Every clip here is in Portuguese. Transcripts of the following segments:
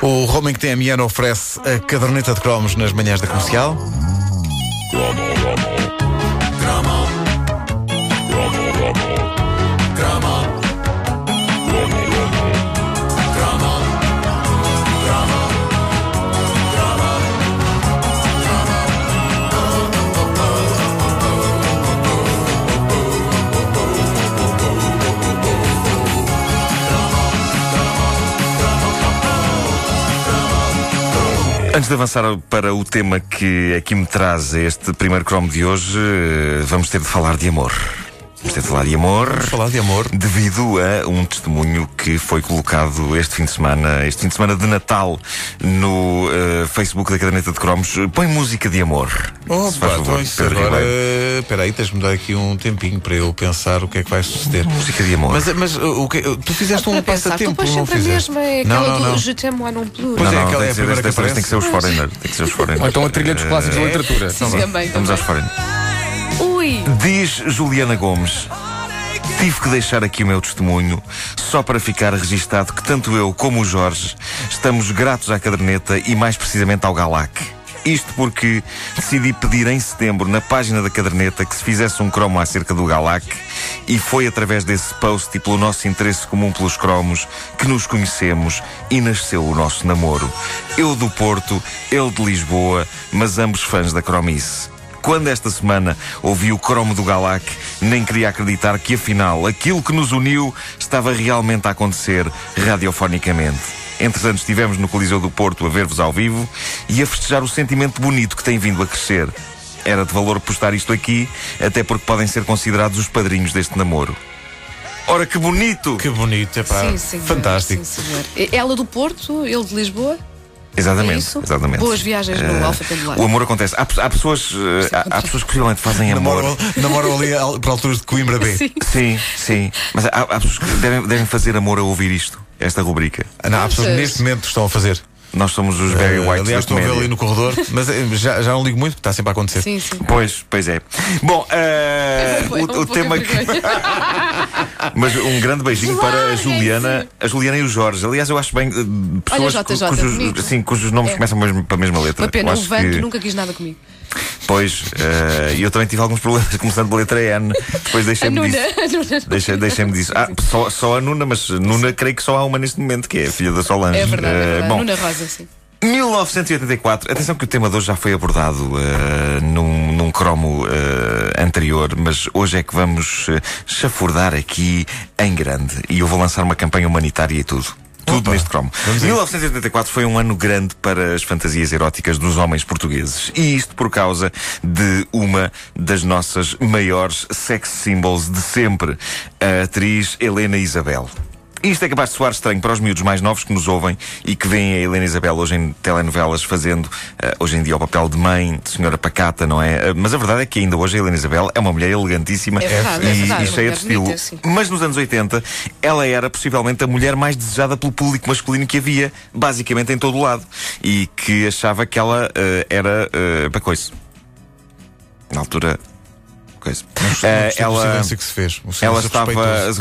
O Roaming TMN oferece a caderneta de cromos nas manhãs da comercial. Antes de avançar para o tema que aqui me traz este primeiro cromo de hoje, eh, vamos ter de falar de amor. Vamos ter de falar de amor. Vamos falar de amor. Devido a um testemunho que foi colocado este fim de semana, este fim de semana de Natal, no uh, Facebook da Caderneta de Cromos. Põe música de amor. Oh, Se faz favor, então Pedro agora. Espera aí, tens-me dar aqui um tempinho para eu pensar o que é que vai suceder. Música de amor. Mas, mas o que, tu fizeste um pensar, tu passatempo, não sempre a fizeste? mesma, é não, aquela não, não. do Je t'aime moi non plus. Pois não, é, não, aquela tem é a primeira que vez tem que ser os aparece. Foreigner. Tem que ser os Foreigner. Ou então a trilha dos clássicos da literatura. Sim, também, Vamos aos Foreigner. Ui, Diz Juliana Gomes. Tive que deixar aqui o meu testemunho só para ficar registado que tanto eu como o Jorge estamos gratos à caderneta e mais precisamente ao Galac. Isto porque decidi pedir em setembro na página da caderneta que se fizesse um cromo acerca do Galac e foi através desse post e pelo nosso interesse comum pelos cromos que nos conhecemos e nasceu o nosso namoro. Eu do Porto, ele de Lisboa, mas ambos fãs da cromice. Quando esta semana ouvi o cromo do Galac, nem queria acreditar que afinal aquilo que nos uniu estava realmente a acontecer radiofonicamente. Entretanto, estivemos no Coliseu do Porto a ver-vos ao vivo e a festejar o sentimento bonito que tem vindo a crescer. Era de valor postar isto aqui, até porque podem ser considerados os padrinhos deste namoro. Ora, que bonito! Que bonito, é pá. sim, senhor. Fantástico. Sim, senhor. Ela do Porto, ele de Lisboa. Exatamente, É exatamente. Boas viagens no Eh, Alfa Pendular. O amor acontece. Há, há pessoas, eh, há, há pessoas que possivelmente fazem amor. Namoram, ali al- para alturas de Coimbra B. Sim. Sim, sim. Mas há, há pessoas que devem, devem fazer amor a ouvir isto, esta rubrica. Não, há pessoas que neste momento estão a fazer. Nós somos os Barry Eh, White aliás, da estou a vê-lo comédia. ali no corredor, mas eh, já, já não ligo muito, porque está sempre a acontecer. Sim, sim. Pois, pois é. Bom, eh, Foi o, um o tema que. Mas um grande beijinho para a. Juliana, a Juliana e o Jorge. Aliás, eu acho bem pessoas Olha, cu- JJ, cujos, sim, cujos nomes É. começam mesmo para a mesma letra. Uma pena, Eu o Vanto que- nunca quis nada comigo. Pois, eh, e eu também tive alguns problemas começando pela letra N. Depois deixei-me Nuna. disso. Deixem-me disso. Ah, só, só a Nuna, mas Nuna creio que só há uma neste momento, que é a filha da Solange. É verdade, é Eh, verdade. bom, Nuna Rosa, sim. 1984, atenção que o tema de hoje já foi abordado eh, num, num cromo eh, anterior, mas hoje é que vamos eh, chafurdar aqui em grande. E eu vou lançar uma campanha humanitária e tudo. Tudo Opa, neste cromo. vamos a isso. 1984 foi um ano grande para as fantasias eróticas dos homens portugueses. E isto por causa de uma das nossas maiores sex symbols de sempre, a atriz Helena Isabel. Isto é capaz de soar estranho para os miúdos mais novos que nos ouvem e que veem a Helena Isabel hoje em telenovelas fazendo, eh, hoje em dia, o papel de mãe, de senhora pacata, não é? Eh, mas a verdade é que ainda hoje a Helena Isabel é uma mulher elegantíssima É verdade, é e, verdade, e cheia de estilo. bonita. Mas nos anos 80, ela era possivelmente a mulher mais desejada pelo público masculino que havia, basicamente em todo o lado. E que achava que ela eh, era uh, para coisa. Na altura. Coisa. Não Eh, gostei do ela, que se fez. Ela estava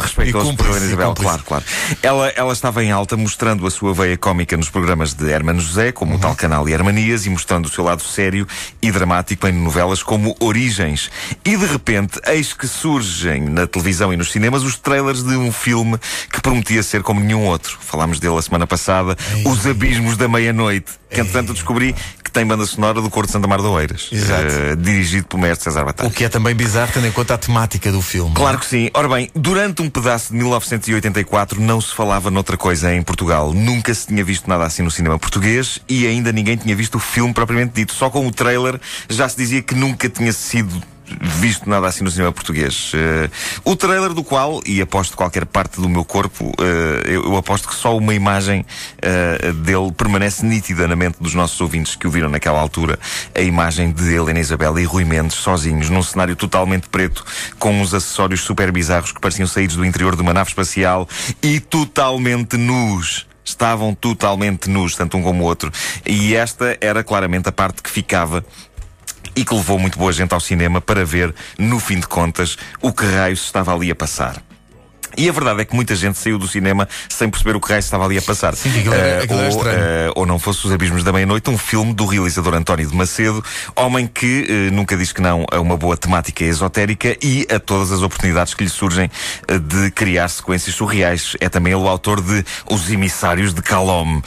respeitoso. por Isabel, claro, claro. Ela, ela estava em alta, mostrando a sua veia cómica nos programas de Hermano José, como Uhum. o tal canal e Hermanias, e mostrando o seu lado sério e dramático em novelas como Origens. E de repente, eis que surgem na televisão e nos cinemas os trailers de um filme que prometia ser como nenhum outro. Falámos dele a semana passada, Os Abismos da Meia-Noite, que entretanto descobri tem banda sonora do Cor de Santa Mar de Oeiras, Exato. eh, dirigido pelo mestre César Batalha. O que é também bizarro, tendo em conta a temática do filme. Claro que sim. Ora bem, durante um pedaço de 1984 não se falava noutra coisa em Portugal. Nunca se tinha visto nada assim no cinema português e ainda ninguém tinha visto o filme propriamente dito. Só com o trailer já se dizia que nunca tinha sido visto nada assim no cinema português. Eh, o trailer do qual, e aposto qualquer parte do meu corpo, eh, eu, eu aposto que só uma imagem eh, dele permanece nítida na mente dos nossos ouvintes que o viram naquela altura. A imagem de Helena Isabel e Rui Mendes sozinhos num cenário totalmente preto com uns acessórios super bizarros que pareciam saídos do interior de uma nave espacial e totalmente nus. Estavam totalmente nus, tanto um como o outro. E esta era claramente a parte que ficava e que levou muito boa gente ao cinema para ver, no fim de contas, o que raio se estava ali a passar. E a verdade é que muita gente saiu do cinema sem perceber o que raio se estava ali a passar. Sim, aquilo era- Eh, aquilo era ou, estranho. eh, não fosse Os Abismos da Meia-Noite, um filme do realizador António de Macedo, homem que eh, nunca diz que não a uma boa temática esotérica e a todas as oportunidades que lhe surgem de criar sequências surreais. É também ele o autor de Os Emissários de Calome.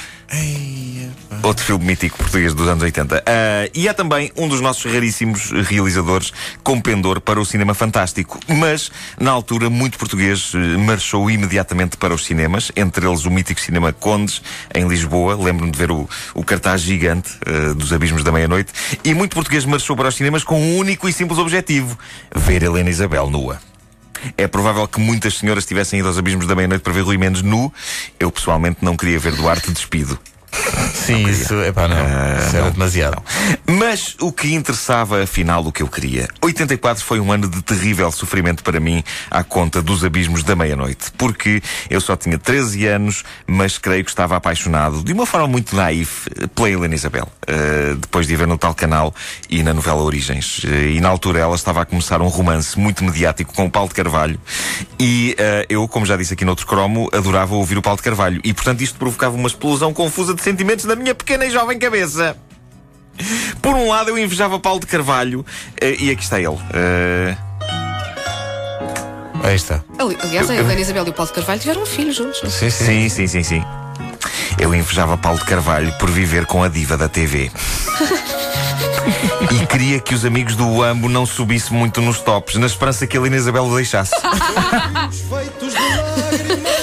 Outro filme mítico português dos anos 80. Ah, e é também um dos nossos raríssimos realizadores com pendor para o cinema fantástico. Mas, na altura, muito português eh, marchou imediatamente para os cinemas, entre eles o mítico Cinema Condes, em Lisboa. Lembro-me de ver o, o cartaz gigante eh, dos Abismos da Meia-Noite. E muito português marchou para os cinemas com um único e simples objetivo: ver Helena Isabel nua. É provável que muitas senhoras tivessem ido aos abismos da meia-noite para ver Rui Mendes nu. Eu pessoalmente não queria ver Duarte despido. Sim, isso, epá, não. isso era demasiado. Mas o que interessava, afinal, o que eu queria. 84 foi um ano de terrível sofrimento para mim, à conta dos abismos da meia-noite. Porque eu só tinha 13 anos, mas creio que estava apaixonado, de uma forma muito naif, pela Helena Isabel. Uh, depois de a ver no tal canal e na novela Origens. Uh, e na altura ela estava a começar um romance muito mediático com o Paulo de Carvalho. E uh, eu, como já disse aqui noutro cromo, adorava ouvir o Paulo de Carvalho. E portanto isto provocava uma explosão confusa de sentimentos na minha pequena e jovem cabeça. Por um lado, eu invejava Paulo de Carvalho, eh, e aqui está ele. Eh, Aí está. Ali- Aliás, a Helena Isabel e o Paulo de Carvalho tiveram um filho juntos. Sim, sim. sim, sim, sim, sim. Eu invejava Paulo de Carvalho por viver com a diva da TV. E queria que os amigos do Uambo não subissem muito nos tops, na esperança que a Helena Isabel o deixasse.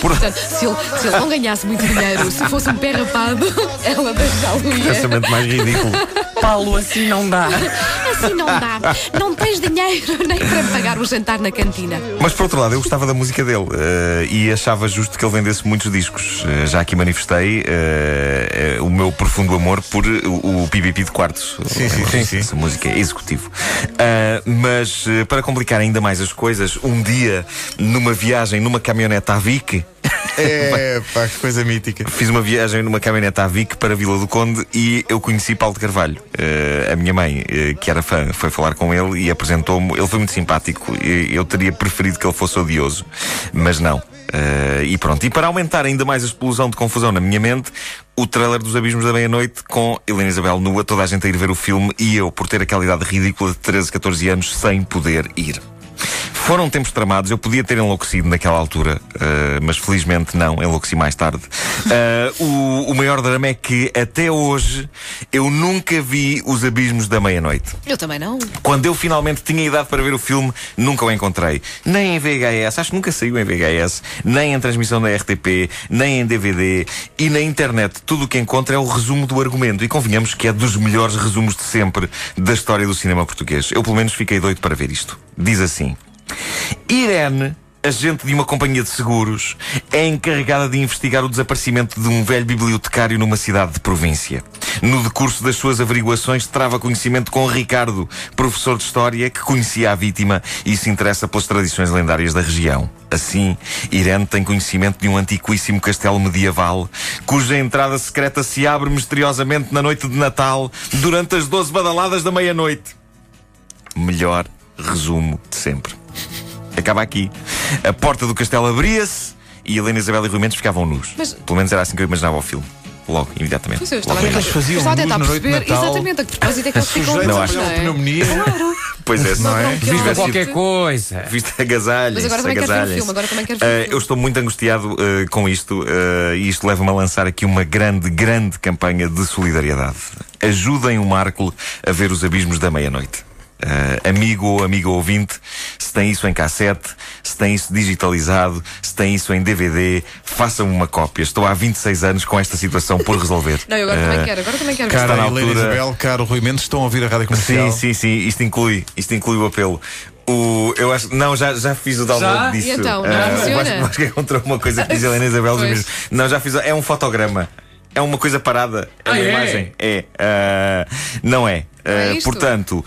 Portanto, se ele, se ele não ganhasse muito dinheiro, se fosse um pé rapado, ela deixá-lo ia. Pensamento mais ridículo. Paulo, assim não dá. Assim não dá. Não tens dinheiro nem para pagar o jantar na cantina. Mas por outro lado, eu gostava da música dele eh, e achava justo que ele vendesse muitos discos. Eh, já aqui manifestei eh, o meu profundo amor por o, o PPP de quartos. Sim, sim, sim, sim. Essa música é executivo. Mas para complicar ainda mais as coisas, um dia, numa viagem numa caminhonete à Vic, É, pá, que coisa mítica. Fiz uma viagem numa caminhonete à Vic para Vila do Conde e eu conheci Paulo de Carvalho. Eh, a minha mãe, eh, que era fã, foi falar com ele e apresentou-me. Ele foi muito simpático. Eu teria preferido que ele fosse odioso, mas não. Eh, e pronto. E para aumentar ainda mais a explosão de confusão na minha mente, o trailer dos Abismos da Meia-Noite com Helena Isabel nua, toda a gente a ir ver o filme e eu, por ter aquela idade ridícula de 13, 14 anos, sem poder ir. Foram tempos tramados, eu podia ter enlouquecido naquela altura, eh, mas felizmente não, enlouqueci mais tarde. Eh, o, o maior drama é que até hoje eu nunca vi os abismos da meia-noite. Eu também não. Quando eu finalmente tinha idade para ver o filme, nunca o encontrei. Nem em VHS, acho que nunca saiu em VHS, nem em transmissão da RTP, nem em DVD e na internet. Tudo o que encontro é o resumo do argumento. E convenhamos que é dos melhores resumos de sempre da história do cinema português. Eu, pelo menos, fiquei doido para ver isto. Diz assim: Irene. Agente de uma companhia de seguros, é encarregada de investigar o desaparecimento de um velho bibliotecário numa cidade de província. No decurso das suas averiguações, trava conhecimento com Ricardo, professor de História, que conhecia a vítima e se interessa pelas tradições lendárias da região. Assim, Irene tem conhecimento de um antiquíssimo castelo medieval, cuja entrada secreta se abre misteriosamente na noite de Natal, durante as doze badaladas da meia-noite. Melhor resumo de sempre. Acaba aqui. A porta do castelo abria-se e Helena Isabel e Rui Mendes ficavam nus. Mas- Pelo menos era assim que eu imaginava o filme. Logo, imediatamente. Pois eu estava, Logo a faziam estava a tentar perceber Natal. exatamente a que propósito é que eles ficam Não acho. é? pneumonia. Pois é, Não é? Viste Vista qualquer coisa. Viste agasalhos. Mas agora também quero ver o agasalhos. filme, agora também quero ver o filme. eu estou muito angustiado eh, com isto eh, e isto leva-me a lançar aqui uma grande, grande campanha de solidariedade. Ajudem o Marco a ver os abismos da meia-noite. Eh, amigo ou amiga ouvinte, se tem isso em cassete, se tem isso digitalizado, se tem isso em DVD, façam uma cópia. Estou há 26 anos com esta situação por resolver. Não, eu agora Eh, também quero, agora também quero Cara, na Helena altura. Isabel, caro Rui Mendes, estão a ouvir a rádio comercial. Sim, sim, sim. Isto inclui, isto inclui o apelo. O, eu acho, não, já, já fiz o download Já? disso. E então, não Ah, funciona? o Vasco- Vasco encontrou uma coisa que diz Helena Isabel. Não, já fiz. É um fotograma. É uma coisa parada. É uma Ah, é? imagem. É. ah, não é. Não é isto? portanto,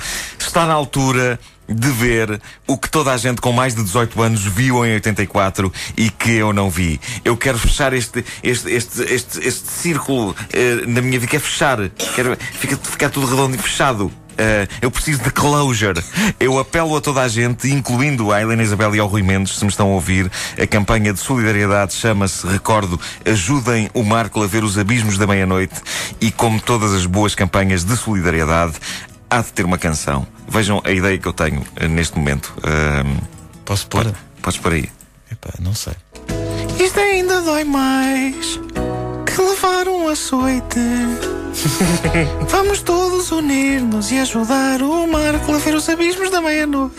está na altura de ver o que toda a gente com mais de 18 anos viu em 84 e que eu não vi. Eu quero fechar este, este, este, este, este círculo eh, na minha vida. Quero fechar. Quero fica, ficar tudo redondo e fechado. eh, eu preciso de closure. Eu apelo a toda a gente, incluindo a Helena Isabel e ao Rui Mendes, se me estão a ouvir. A campanha de solidariedade chama-se, recordo, Ajudem o Marco a ver os abismos da meia-noite. E como todas as boas campanhas de solidariedade, há de ter uma canção. Vejam a ideia que eu tenho eh, neste momento. Ahm, Posso pôr? pode- podes por aí. Epá, não sei. Isto ainda dói mais que levar um açoite. Vamos todos unir-nos e ajudar o Marco a ver os abismos da meia-noite.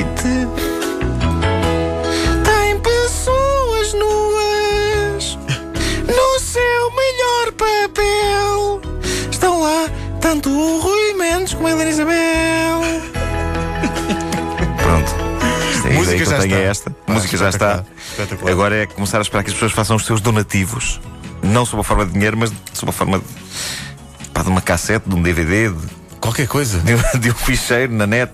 Tem pessoas nuas no seu melhor papel. Estão lá tanto o Rui Mendes como a Helena Isabel. Já tenho é esta. Pá, música já está. Agora é começar a esperar que as pessoas façam os seus donativos. Não sob a forma de dinheiro, mas sob a forma de, pá, de uma cassete, de um DVD, de, Qualquer coisa. de de um ficheiro na net.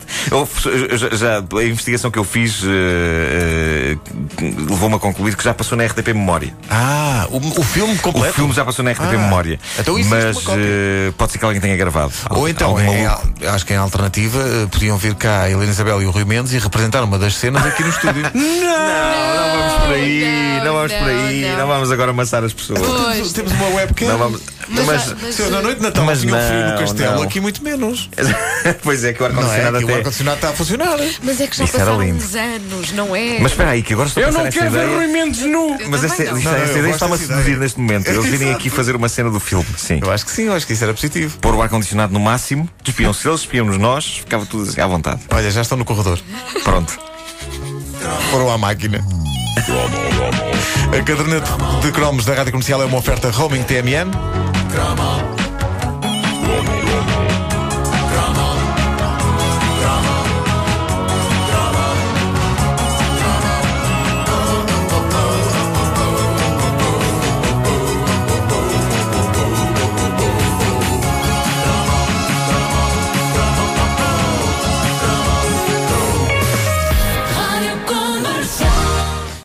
Já, já- a investigação que eu fiz eh, eh, levou-me a concluir que já passou na RTP Memória. Ah, o, o filme O completo? filme já passou na RTP Ah, Memória. então existe mas eh, pode ser que alguém tenha gravado. Ou então, acho que em alternativa podiam vir cá a Helena Isabel e o Rui Mendes e representar uma das cenas aqui no estúdio. Não, não vamos por aí, não, não, vamos por aí, não, não, vamos agora amassar as pessoas. Pois. Temos uma webcam. Não vamos. Mas, Mas, mas, na noite de Natal Mas tinha um frio no castelo, não. aqui muito menos. pois é, que o é? ar-condicionado o até. ar-condicionado está a funcionar. mas é que já Isso passaram uns anos, não é? Mas espera aí, que agora estou a Eu não quero ver. Rui Mendes nu. Mas esta, eu ideia está-me a seduzir neste momento. Eles virem aqui fazer uma cena do filme. Sim. Eu acho que sim, eu acho que isso era positivo. Pôr o ar-condicionado no máximo, despiam-se eles, despiam-nos nós, ficava tudo assim à vontade. Olha, já estão no corredor. Pronto. Foram à máquina. A caderneta de cromos da Rádio Comercial é uma oferta roaming TMN.